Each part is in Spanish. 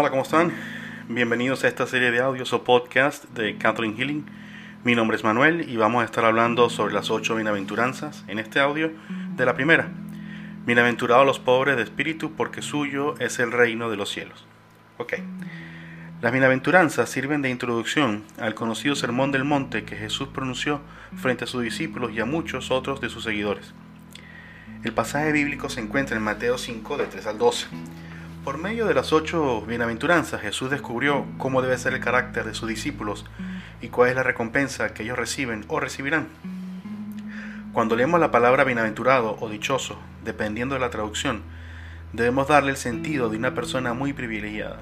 Hola, ¿cómo están? Bienvenidos a esta serie de audios o podcast de Kathleen Healing. Mi nombre es Manuel y vamos a estar hablando sobre las ocho bienaventuranzas en este audio de la primera. Bienaventurados los pobres de espíritu porque suyo es el reino de los cielos. Ok. Las bienaventuranzas sirven de introducción al conocido Sermón del Monte que Jesús pronunció frente a sus discípulos y a muchos otros de sus seguidores. El pasaje bíblico se encuentra en Mateo 5 de 3 al 12. Por medio de las ocho bienaventuranzas Jesús descubrió cómo debe ser el carácter de sus discípulos y cuál es la recompensa que ellos reciben o recibirán. Cuando leemos la palabra bienaventurado o dichoso, dependiendo de la traducción, debemos darle el sentido de una persona muy privilegiada.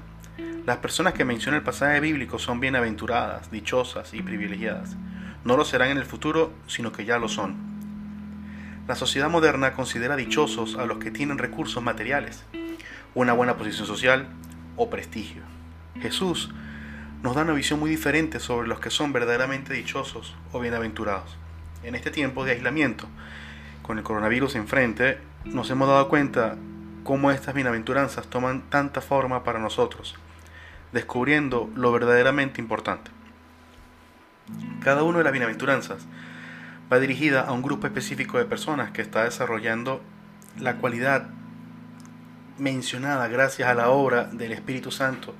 Las personas que menciona el pasaje bíblico son bienaventuradas, dichosas y privilegiadas. No lo serán en el futuro, sino que ya lo son. La sociedad moderna considera dichosos a los que tienen recursos materiales, una buena posición social o prestigio. Jesús nos da una visión muy diferente sobre los que son verdaderamente dichosos o bienaventurados. En este tiempo de aislamiento, con el coronavirus enfrente, nos hemos dado cuenta cómo estas bienaventuranzas toman tanta forma para nosotros descubriendo lo verdaderamente importante. Cada una de las bienaventuranzas va dirigida a un grupo específico de personas que está desarrollando la cualidad mencionada gracias a la obra del Espíritu Santo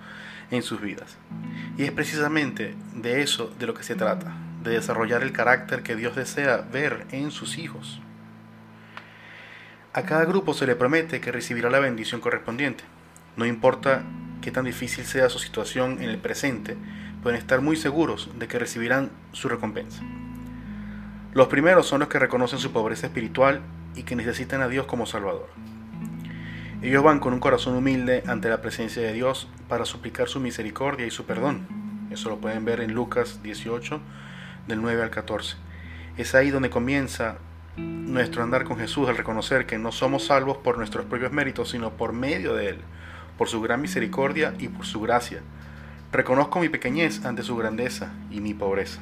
en sus vidas. Y es precisamente de eso de lo que se trata, de desarrollar el carácter que Dios desea ver en sus hijos. A cada grupo se le promete que recibirá la bendición correspondiente. No importa qué tan difícil sea su situación en el presente, pueden estar muy seguros de que recibirán su recompensa. Los primeros son los que reconocen su pobreza espiritual y que necesitan a Dios como Salvador. Ellos van con un corazón humilde ante la presencia de Dios para suplicar su misericordia y su perdón. Eso lo pueden ver en Lucas 18, del 9 al 14. Es ahí donde comienza nuestro andar con Jesús al reconocer que no somos salvos por nuestros propios méritos, sino por medio de Él por su gran misericordia y por su gracia. Reconozco mi pequeñez ante su grandeza y mi pobreza.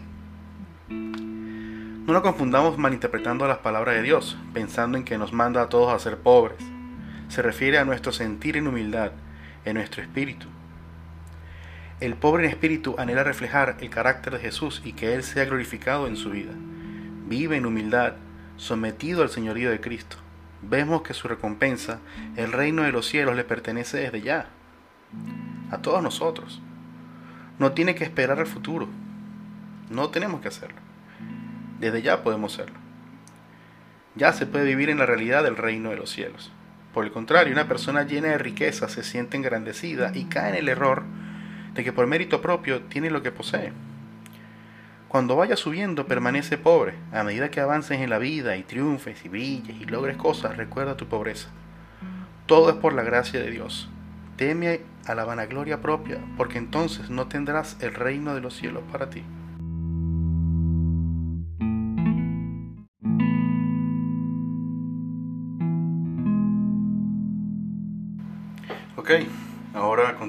No nos confundamos malinterpretando las palabras de Dios, pensando en que nos manda a todos a ser pobres. Se refiere a nuestro sentir en humildad, en nuestro espíritu. El pobre en espíritu anhela reflejar el carácter de Jesús y que Él sea glorificado en su vida. Vive en humildad, sometido al señorío de Cristo vemos que su recompensa, el reino de los cielos, le pertenece desde ya, a todos nosotros. No tiene que esperar al futuro, no tenemos que hacerlo. Desde ya podemos hacerlo. Ya se puede vivir en la realidad del reino de los cielos. Por el contrario, una persona llena de riqueza se siente engrandecida y cae en el error de que por mérito propio tiene lo que posee. Cuando vayas subiendo, permanece pobre. A medida que avances en la vida y triunfes y brilles y logres cosas, recuerda tu pobreza. Todo es por la gracia de Dios. Teme a la vanagloria propia, porque entonces no tendrás el reino de los cielos para ti.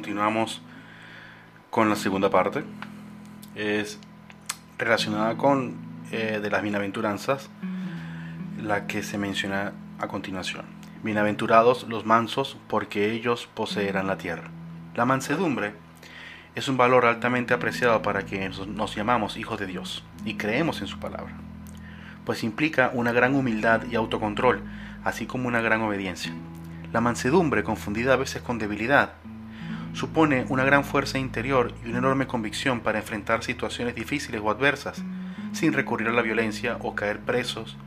Continuamos con la segunda parte. Es relacionada con eh, de las bienaventuranzas, la que se menciona a continuación. Bienaventurados los mansos, porque ellos poseerán la tierra. La mansedumbre es un valor altamente apreciado para quienes nos llamamos hijos de Dios y creemos en su palabra, pues implica una gran humildad y autocontrol, así como una gran obediencia. La mansedumbre, confundida a veces con debilidad, supone una gran fuerza interior y una enorme convicción para enfrentar situaciones difíciles o adversas, sin recurrir a la violencia o caer presos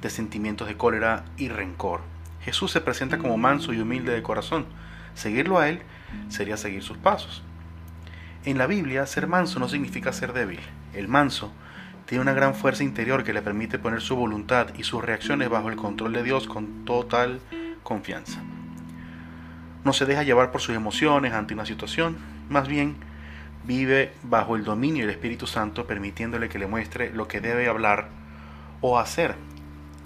de sentimientos de cólera y rencor. Jesús se presenta como manso y humilde de corazón. Seguirlo a Él sería seguir sus pasos. En la Biblia, ser manso no significa ser débil. El manso tiene una gran fuerza interior que le permite poner su voluntad y sus reacciones bajo el control de Dios con total confianza no se deja llevar por sus emociones ante una situación, más bien vive bajo el dominio del Espíritu Santo, permitiéndole que le muestre lo que debe hablar o hacer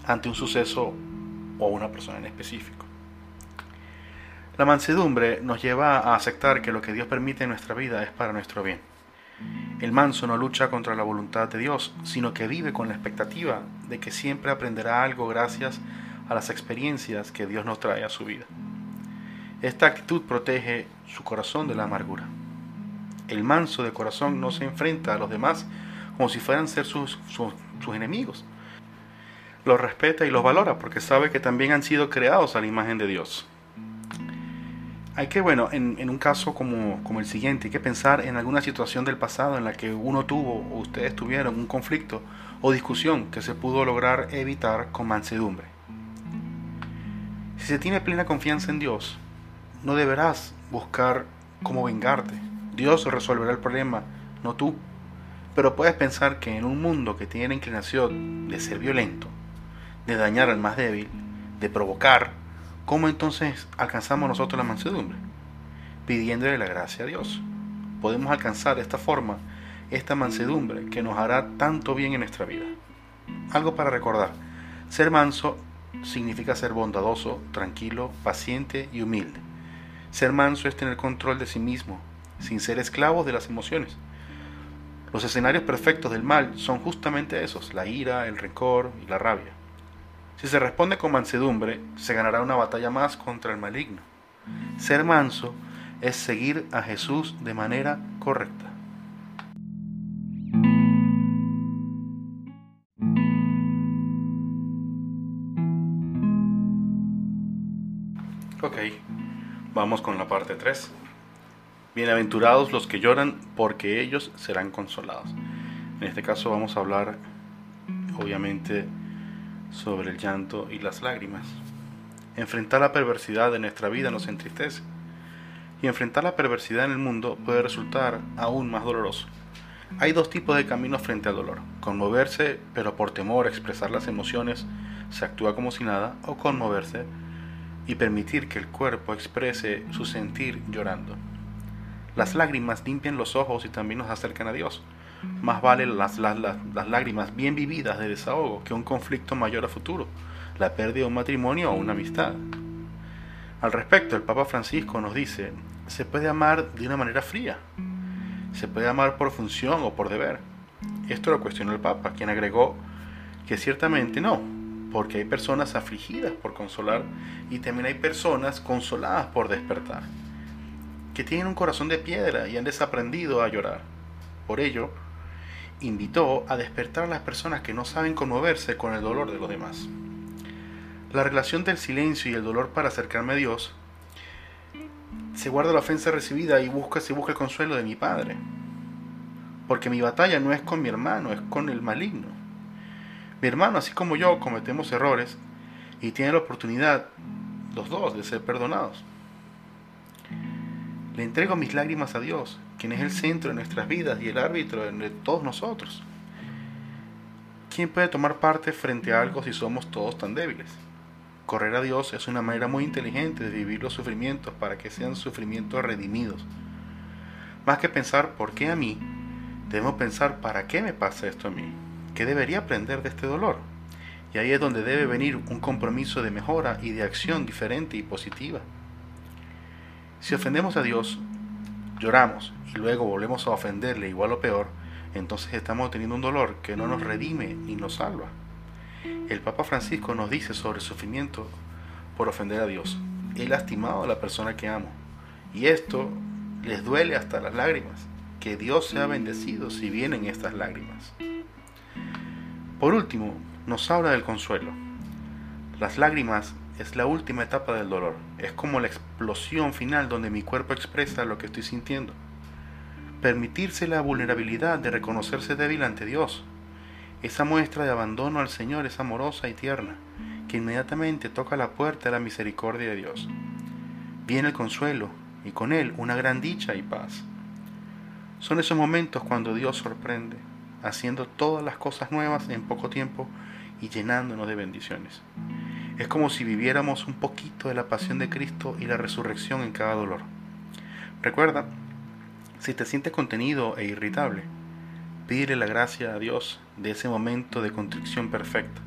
ante un suceso o una persona en específico. La mansedumbre nos lleva a aceptar que lo que Dios permite en nuestra vida es para nuestro bien. El manso no lucha contra la voluntad de Dios, sino que vive con la expectativa de que siempre aprenderá algo gracias a las experiencias que Dios nos trae a su vida. Esta actitud protege su corazón de la amargura. El manso de corazón no se enfrenta a los demás como si fueran ser sus, sus, enemigos. Los respeta y los valora porque sabe que también han sido creados a la imagen de Dios. Hay que, bueno, en, en, un caso como, como el siguiente, hay que pensar en alguna situación del pasado en la que uno tuvo o ustedes tuvieron un conflicto o discusión que se pudo lograr evitar con mansedumbre. Si se tiene plena confianza en Dios, no deberás buscar cómo vengarte. Dios resolverá el problema, no tú. Pero puedes pensar que en un mundo que tiene la inclinación de ser violento, de dañar al más débil, de provocar, ¿cómo entonces alcanzamos nosotros la mansedumbre? Pidiéndole la gracia a Dios. Podemos alcanzar de esta forma esta mansedumbre que nos hará tanto bien en nuestra vida. Algo para recordar. Ser manso significa ser bondadoso, tranquilo, paciente y humilde. Ser manso es tener control de sí mismo, sin ser esclavos de las emociones. Los escenarios perfectos del mal son justamente esos, la ira, el rencor y la rabia. Si se responde con mansedumbre, se ganará una batalla más contra el maligno. Ser manso es seguir a Jesús de manera correcta. Vamos con la parte 3. Bienaventurados los que lloran, porque ellos serán consolados. En este caso vamos a hablar, obviamente, sobre el llanto y las lágrimas. Enfrentar la perversidad de nuestra vida nos entristece. Y enfrentar la perversidad en el mundo puede resultar aún más doloroso. Hay dos tipos de caminos frente al dolor. Conmoverse, pero por temor a expresar las emociones, se actúa como si nada, o conmoverse, y permitir que el cuerpo exprese su sentir llorando. Las lágrimas limpian los ojos y también nos acercan a Dios. Más vale las, las, las, lágrimas bien vividas de desahogo que un conflicto mayor a futuro, la pérdida de un matrimonio o una amistad. Al respecto, el Papa Francisco nos dice, se puede amar de una manera fría, se puede amar por función o por deber. Esto lo cuestionó el Papa, quien agregó que ciertamente no, porque hay personas afligidas por consolar y también hay personas consoladas por despertar, que tienen un corazón de piedra y han desaprendido a llorar. Por ello, invitó a despertar a las personas que no saben conmoverse con el dolor de los demás. La relación del silencio y el dolor para acercarme a Dios se guarda la ofensa recibida y busca, se busca el consuelo de mi Padre. Porque mi batalla no es con mi hermano, es con el maligno. Mi hermano, así como yo, cometemos errores y tiene la oportunidad, los dos, de ser perdonados. Le entrego mis lágrimas a Dios, quien es el centro de nuestras vidas y el árbitro de todos nosotros. ¿Quién puede tomar parte frente a algo si somos todos tan débiles? Correr a Dios es una manera muy inteligente de vivir los sufrimientos para que sean sufrimientos redimidos. Más que pensar por qué a mí, debemos pensar para qué me pasa esto a mí que debería aprender de este dolor. Y ahí es donde debe venir un compromiso de mejora y de acción diferente y positiva. Si ofendemos a Dios, lloramos y luego volvemos a ofenderle igual o peor, entonces estamos teniendo un dolor que no nos redime ni nos salva. El Papa Francisco nos dice sobre el sufrimiento por ofender a Dios. He lastimado a la persona que amo. Y esto les duele hasta las lágrimas. Que Dios sea bendecido si vienen estas lágrimas. Por último, nos habla del consuelo. Las lágrimas es la última etapa del dolor, es como la explosión final donde mi cuerpo expresa lo que estoy sintiendo. Permitirse la vulnerabilidad de reconocerse débil ante Dios. Esa muestra de abandono al Señor es amorosa y tierna, que inmediatamente toca la puerta de la misericordia de Dios. Viene el consuelo y con él una gran dicha y paz. Son esos momentos cuando Dios sorprende, haciendo todas las cosas nuevas en poco tiempo y llenándonos de bendiciones. Es como si viviéramos un poquito de la pasión de Cristo y la resurrección en cada dolor. Recuerda, si te sientes contenido e irritable, pídele la gracia a Dios de ese momento de contrición perfecta,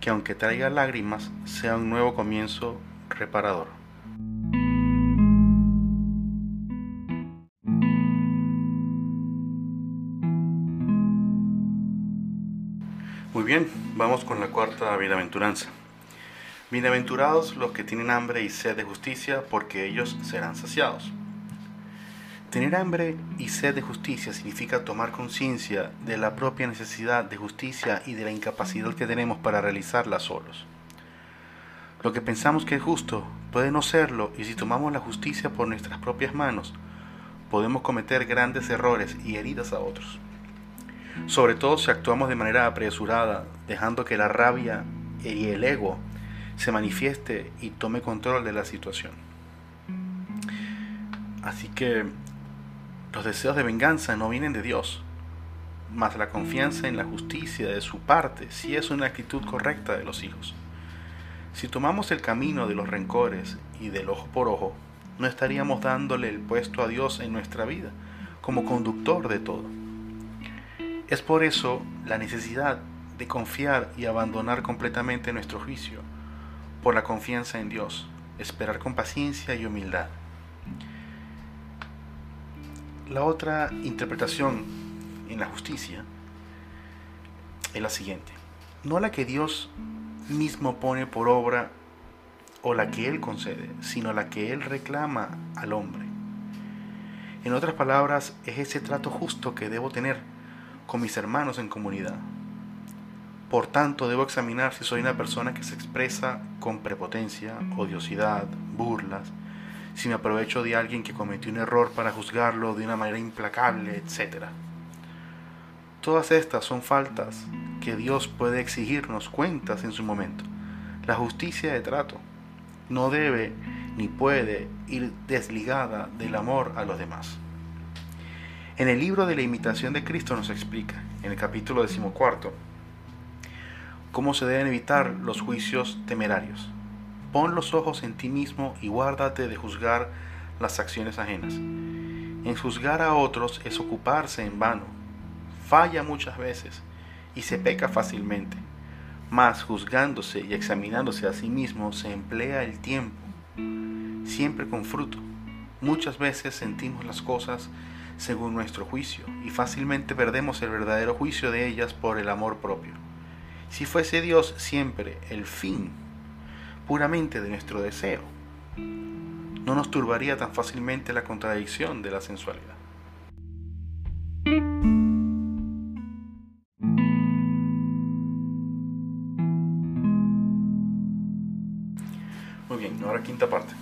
que aunque traiga lágrimas, sea un nuevo comienzo reparador. Muy bien, vamos con la cuarta bienaventuranza. Bienaventurados los que tienen hambre y sed de justicia, porque ellos serán saciados. Tener hambre y sed de justicia significa tomar conciencia de la propia necesidad de justicia y de la incapacidad que tenemos para realizarla solos. Lo que pensamos que es justo puede no serlo y si tomamos la justicia por nuestras propias manos, podemos cometer grandes errores y heridas a otros. Sobre todo si actuamos de manera apresurada, dejando que la rabia y el ego se manifieste y tome control de la situación. Así que los deseos de venganza no vienen de Dios, mas la confianza en la justicia de su parte sí es una actitud correcta de los hijos. Si tomamos el camino de los rencores y del ojo por ojo, no estaríamos dándole el puesto a Dios en nuestra vida como conductor de todo. Es por eso la necesidad de confiar y abandonar completamente nuestro juicio por la confianza en Dios, esperar con paciencia y humildad. La otra interpretación en la justicia es la siguiente. No la que Dios mismo pone por obra o la que Él concede, sino la que Él reclama al hombre. En otras palabras, es ese trato justo que debo tener con mis hermanos en comunidad, por tanto, debo examinar si soy una persona que se expresa con prepotencia, odiosidad, burlas, si me aprovecho de alguien que cometió un error para juzgarlo de una manera implacable, etc. Todas estas son faltas que Dios puede exigirnos cuentas en su momento. La justicia de trato no debe ni puede ir desligada del amor a los demás. En el libro de la imitación de Cristo nos explica, en el capítulo decimocuarto, cómo se deben evitar los juicios temerarios. Pon los ojos en ti mismo y guárdate de juzgar las acciones ajenas. En juzgar a otros es ocuparse en vano. Falla muchas veces y se peca fácilmente. Mas juzgándose y examinándose a sí mismo se emplea el tiempo, siempre con fruto. Muchas veces sentimos las cosas según nuestro juicio y fácilmente perdemos el verdadero juicio de ellas por el amor propio. Si fuese Dios siempre el fin puramente de nuestro deseo, no nos turbaría tan fácilmente la contradicción de la sensualidad. Muy bien, ahora quinta parte.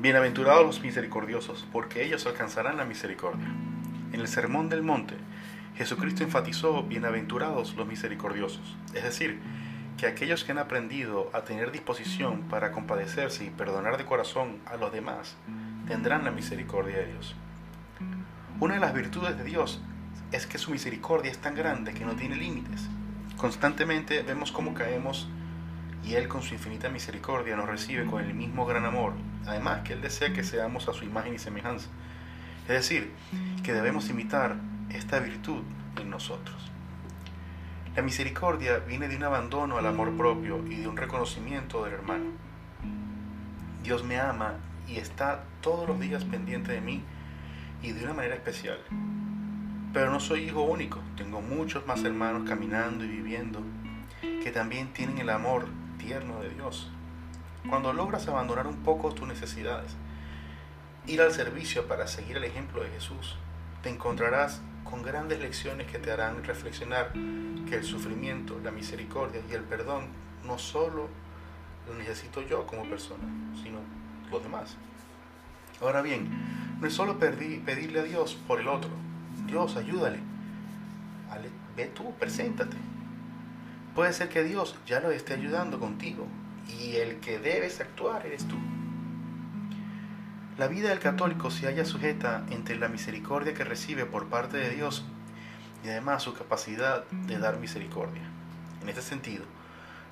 Bienaventurados los misericordiosos, porque ellos alcanzarán la misericordia. En el Sermón del Monte, Jesucristo enfatizó bienaventurados los misericordiosos, es decir, que aquellos que han aprendido a tener disposición para compadecerse y perdonar de corazón a los demás tendrán la misericordia de Dios. Una de las virtudes de Dios es que su misericordia es tan grande que no tiene límites. Constantemente vemos cómo caemos y Él con su infinita misericordia nos recibe con el mismo gran amor. Además que Él desea que seamos a su imagen y semejanza. Es decir, que debemos imitar esta virtud en nosotros. La misericordia viene de un abandono al amor propio y de un reconocimiento del hermano. Dios me ama y está todos los días pendiente de mí y de una manera especial. Pero no soy hijo único, tengo muchos más hermanos caminando y viviendo que también tienen el amor tierno de Dios. Cuando logras abandonar un poco tus necesidades, ir al servicio para seguir el ejemplo de Jesús, te encontrarás con grandes lecciones que te harán reflexionar que el sufrimiento, la misericordia y el perdón no solo lo necesito yo como persona, sino los demás. Ahora bien, no es solo pedirle a Dios por el otro. Dios, ayúdale. Ve tú, preséntate. Puede ser que Dios ya lo esté ayudando contigo y el que debes actuar eres tú. La vida del católico se halla sujeta entre la misericordia que recibe por parte de Dios y además su capacidad de dar misericordia. En este sentido,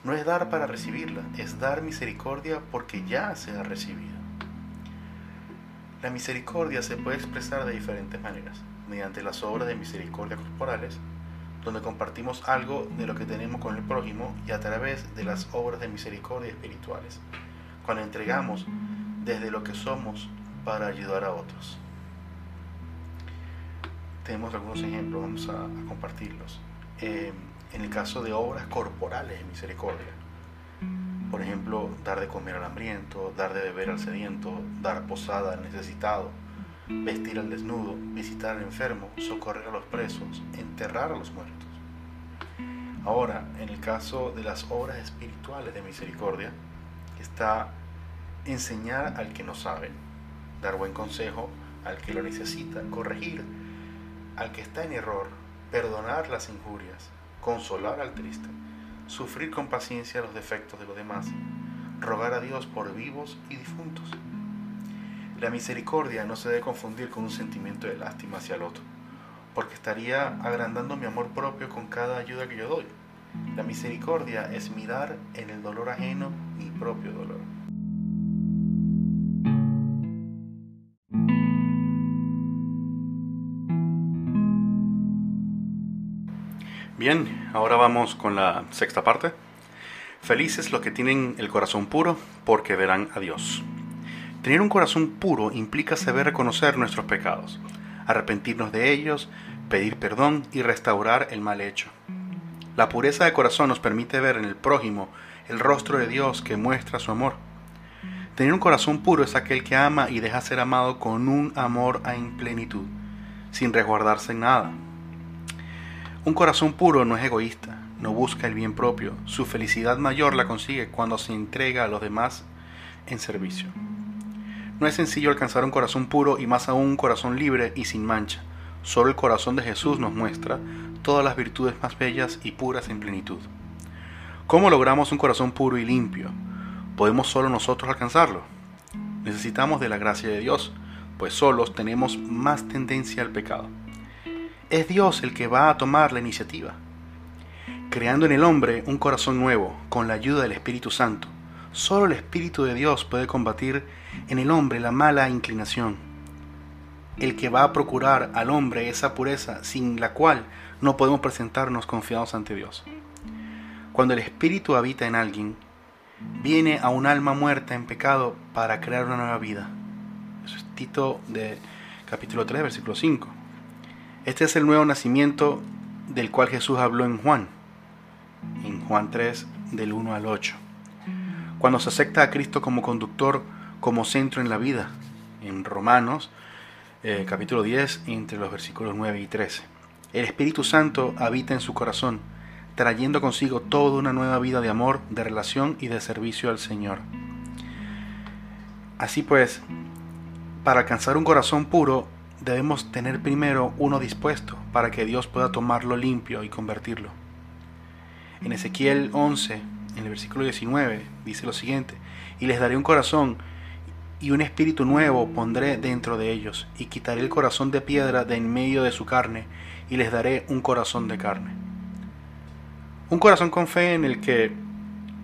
no es dar para recibirla, es dar misericordia porque ya se ha recibido. La misericordia se puede expresar de diferentes maneras, mediante las obras de misericordia corporales, donde compartimos algo de lo que tenemos con el prójimo, y a través de las obras de misericordia espirituales, cuando entregamos desde lo que somos para ayudar a otros. Tenemos algunos ejemplos, vamos a, compartirlos. Eh, en el caso de obras corporales de misericordia, Por ejemplo, dar de comer al hambriento, dar de beber al sediento, dar posada al necesitado, vestir al desnudo, visitar al enfermo, socorrer a los presos, enterrar a los muertos. Ahora, en el caso de las obras espirituales de misericordia, está enseñar al que no sabe, dar buen consejo al que lo necesita, corregir al que está en error, perdonar las injurias, consolar al triste, sufrir con paciencia los defectos de los demás, rogar a Dios por vivos y difuntos. La misericordia no se debe confundir con un sentimiento de lástima hacia el otro, porque estaría agrandando mi amor propio con cada ayuda que yo doy. La misericordia es mirar en el dolor ajeno mi propio dolor. Bien, ahora vamos con la sexta parte. Felices los que tienen el corazón puro, porque verán a Dios. Tener un corazón puro implica saber reconocer nuestros pecados, arrepentirnos de ellos, pedir perdón y restaurar el mal hecho. La pureza de corazón nos permite ver en el prójimo el rostro de Dios que muestra su amor. Tener un corazón puro es aquel que ama y deja ser amado con un amor en plenitud, sin resguardarse en nada. Un corazón puro no es egoísta, no busca el bien propio, su felicidad mayor la consigue cuando se entrega a los demás en servicio. No es sencillo alcanzar un corazón puro y más aún un corazón libre y sin mancha. Solo el corazón de Jesús nos muestra todas las virtudes más bellas y puras en plenitud. ¿Cómo logramos un corazón puro y limpio? ¿Podemos solo nosotros alcanzarlo? Necesitamos de la gracia de Dios, pues solos tenemos más tendencia al pecado es Dios el que va a tomar la iniciativa, creando en el hombre un corazón nuevo con la ayuda del Espíritu Santo. Solo el Espíritu de Dios puede combatir en el hombre la mala inclinación, el que va a procurar al hombre esa pureza sin la cual no podemos presentarnos confiados ante Dios. Cuando el Espíritu habita en alguien, viene a un alma muerta en pecado para crear una nueva vida. Es Tito de capítulo 3, versículo 5. Este es el nuevo nacimiento del cual Jesús habló en Juan, en Juan 3 del 1 al 8. Cuando se acepta a Cristo como conductor, como centro en la vida, en Romanos eh, capítulo 10, entre los versículos 9 y 13. El Espíritu Santo habita en su corazón, trayendo consigo toda una nueva vida de amor, de relación y de servicio al Señor. Así pues, para alcanzar un corazón puro debemos tener primero uno dispuesto para que Dios pueda tomarlo limpio y convertirlo. En Ezequiel 11, en el versículo 19, dice lo siguiente, y les daré un corazón y un espíritu nuevo pondré dentro de ellos, y quitaré el corazón de piedra de en medio de su carne, y les daré un corazón de carne. Un corazón con fe en el que,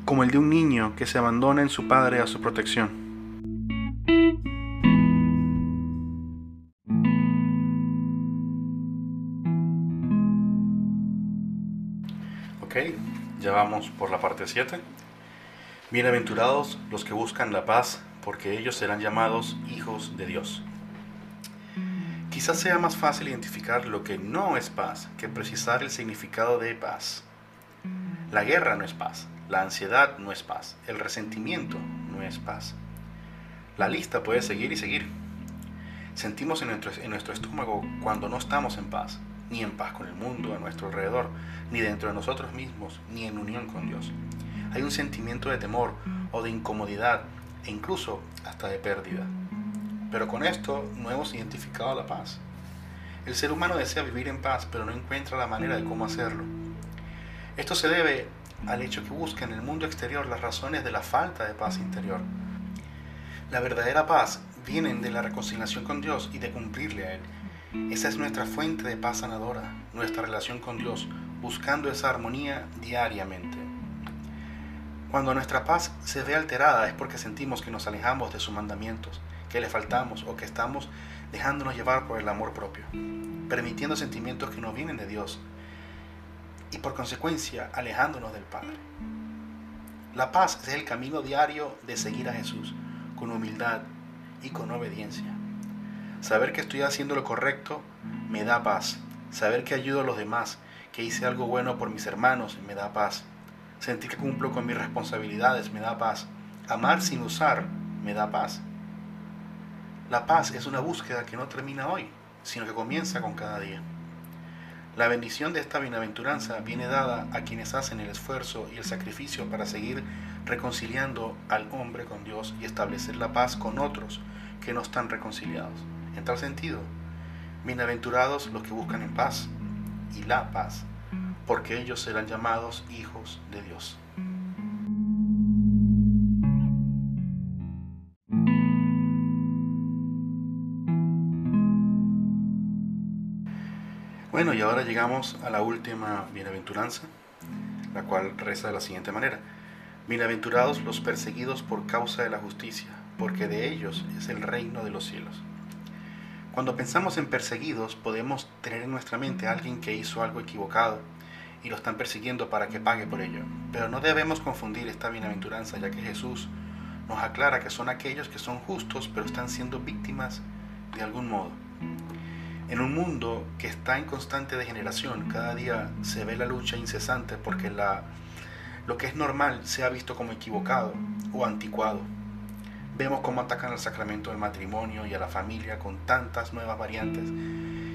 como el de un niño que se abandona en su padre a su protección. ya vamos por la parte 7. Bienaventurados los que buscan la paz, porque ellos serán llamados hijos de Dios. Quizás sea más fácil identificar lo que no es paz que precisar el significado de paz. La guerra no es paz, la ansiedad no es paz, el resentimiento no es paz. La lista puede seguir y seguir. Sentimos en nuestro, en nuestro estómago cuando no estamos en paz, ni en paz con el mundo a nuestro alrededor, ni dentro de nosotros mismos, ni en unión con Dios. Hay un sentimiento de temor o de incomodidad e incluso hasta de pérdida. Pero con esto no hemos identificado la paz. El ser humano desea vivir en paz, pero no encuentra la manera de cómo hacerlo. Esto se debe al hecho que busca en el mundo exterior las razones de la falta de paz interior. La verdadera paz viene de la reconciliación con Dios y de cumplirle a Él esa es nuestra fuente de paz sanadora, nuestra relación con Dios, buscando esa armonía diariamente. Cuando nuestra paz se ve alterada es porque sentimos que nos alejamos de sus mandamientos, que le faltamos o que estamos dejándonos llevar por el amor propio, permitiendo sentimientos que no vienen de Dios y por consecuencia alejándonos del Padre. La paz es el camino diario de seguir a Jesús con humildad y con obediencia. Saber que estoy haciendo lo correcto me da paz. Saber que ayudo a los demás, que hice algo bueno por mis hermanos, me da paz. Sentir que cumplo con mis responsabilidades me da paz. Amar sin usar me da paz. La paz es una búsqueda que no termina hoy, sino que comienza con cada día. La bendición de esta bienaventuranza viene dada a quienes hacen el esfuerzo y el sacrificio para seguir reconciliando al hombre con Dios y establecer la paz con otros que no están reconciliados. En tal sentido, bienaventurados los que buscan en paz y la paz, porque ellos serán llamados hijos de Dios. Bueno, y ahora llegamos a la última bienaventuranza, la cual reza de la siguiente manera. Bienaventurados los perseguidos por causa de la justicia, porque de ellos es el reino de los cielos. Cuando pensamos en perseguidos, podemos tener en nuestra mente a alguien que hizo algo equivocado y lo están persiguiendo para que pague por ello. Pero no debemos confundir esta bienaventuranza, ya que Jesús nos aclara que son aquellos que son justos, pero están siendo víctimas de algún modo. En un mundo que está en constante degeneración, cada día se ve la lucha incesante porque la, lo que es normal se ha visto como equivocado o anticuado. Vemos cómo atacan al sacramento del matrimonio y a la familia con tantas nuevas variantes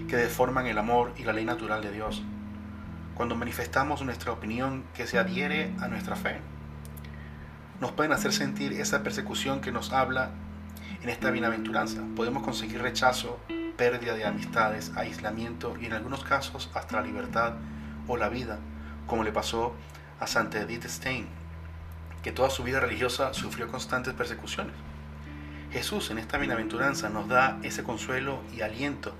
que deforman el amor y la ley natural de Dios. Cuando manifestamos nuestra opinión que se adhiere a nuestra fe, nos pueden hacer sentir esa persecución que nos habla en esta bienaventuranza. Podemos conseguir rechazo pérdida de amistades, aislamiento y en algunos casos hasta la libertad o la vida, como le pasó a Santa Edith Stein, que toda su vida religiosa sufrió constantes persecuciones. Jesús en esta bienaventuranza nos da ese consuelo y aliento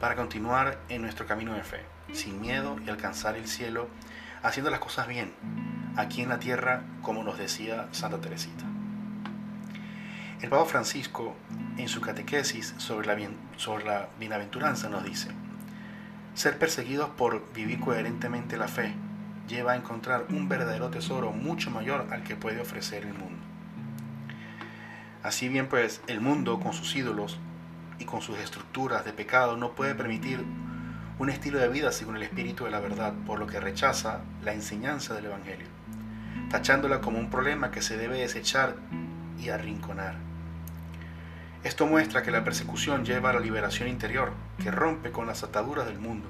para continuar en nuestro camino de fe, sin miedo y alcanzar el cielo, haciendo las cosas bien, aquí en la tierra, como nos decía Santa Teresita. El Papa Francisco, en su catequesis sobre la, sobre la bienaventuranza, nos dice, ser perseguidos por vivir coherentemente la fe lleva a encontrar un verdadero tesoro mucho mayor al que puede ofrecer el mundo. Así bien, pues el mundo con sus ídolos y con sus estructuras de pecado no puede permitir un estilo de vida según el espíritu de la verdad, por lo que rechaza la enseñanza del Evangelio, tachándola como un problema que se debe desechar y arrinconar. Esto muestra que la persecución lleva a la liberación interior, que rompe con las ataduras del mundo,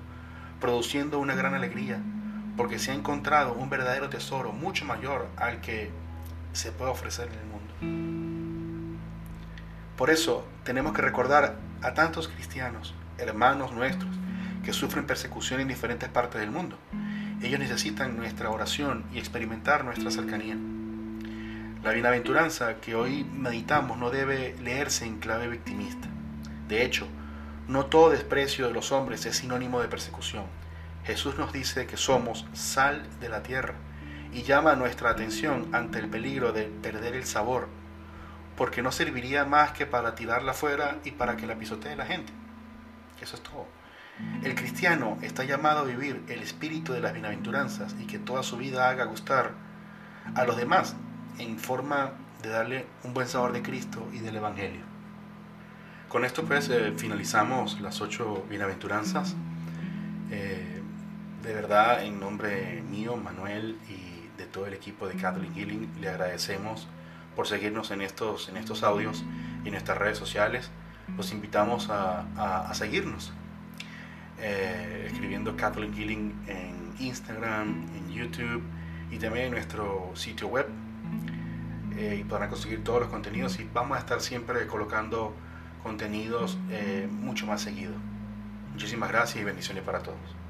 produciendo una gran alegría, porque se ha encontrado un verdadero tesoro mucho mayor al que se puede ofrecer en el mundo. Por eso tenemos que recordar a tantos cristianos, hermanos nuestros, que sufren persecución en diferentes partes del mundo. Ellos necesitan nuestra oración y experimentar nuestra cercanía. La bienaventuranza que hoy meditamos no debe leerse en clave victimista. De hecho, no todo desprecio de los hombres es sinónimo de persecución. Jesús nos dice que somos sal de la tierra y llama nuestra atención ante el peligro de perder el sabor, porque no serviría más que para tirarla fuera y para que la pisotee la gente. Eso es todo. El cristiano está llamado a vivir el espíritu de las bienaventuranzas y que toda su vida haga gustar a los demás en forma de darle un buen sabor de Cristo y del Evangelio. Con esto pues eh, finalizamos las ocho bienaventuranzas. Eh, de verdad, en nombre mío, Manuel y de todo el equipo de Catholic Healing, le agradecemos por seguirnos en estos, en estos audios y en nuestras redes sociales. Los invitamos a, seguirnos, eh, escribiendo Catholic Healing en Instagram, en YouTube y también en nuestro sitio web eh, y podrán conseguir todos los contenidos y vamos a estar siempre colocando contenidos eh, mucho más seguido. Muchísimas gracias y bendiciones para todos.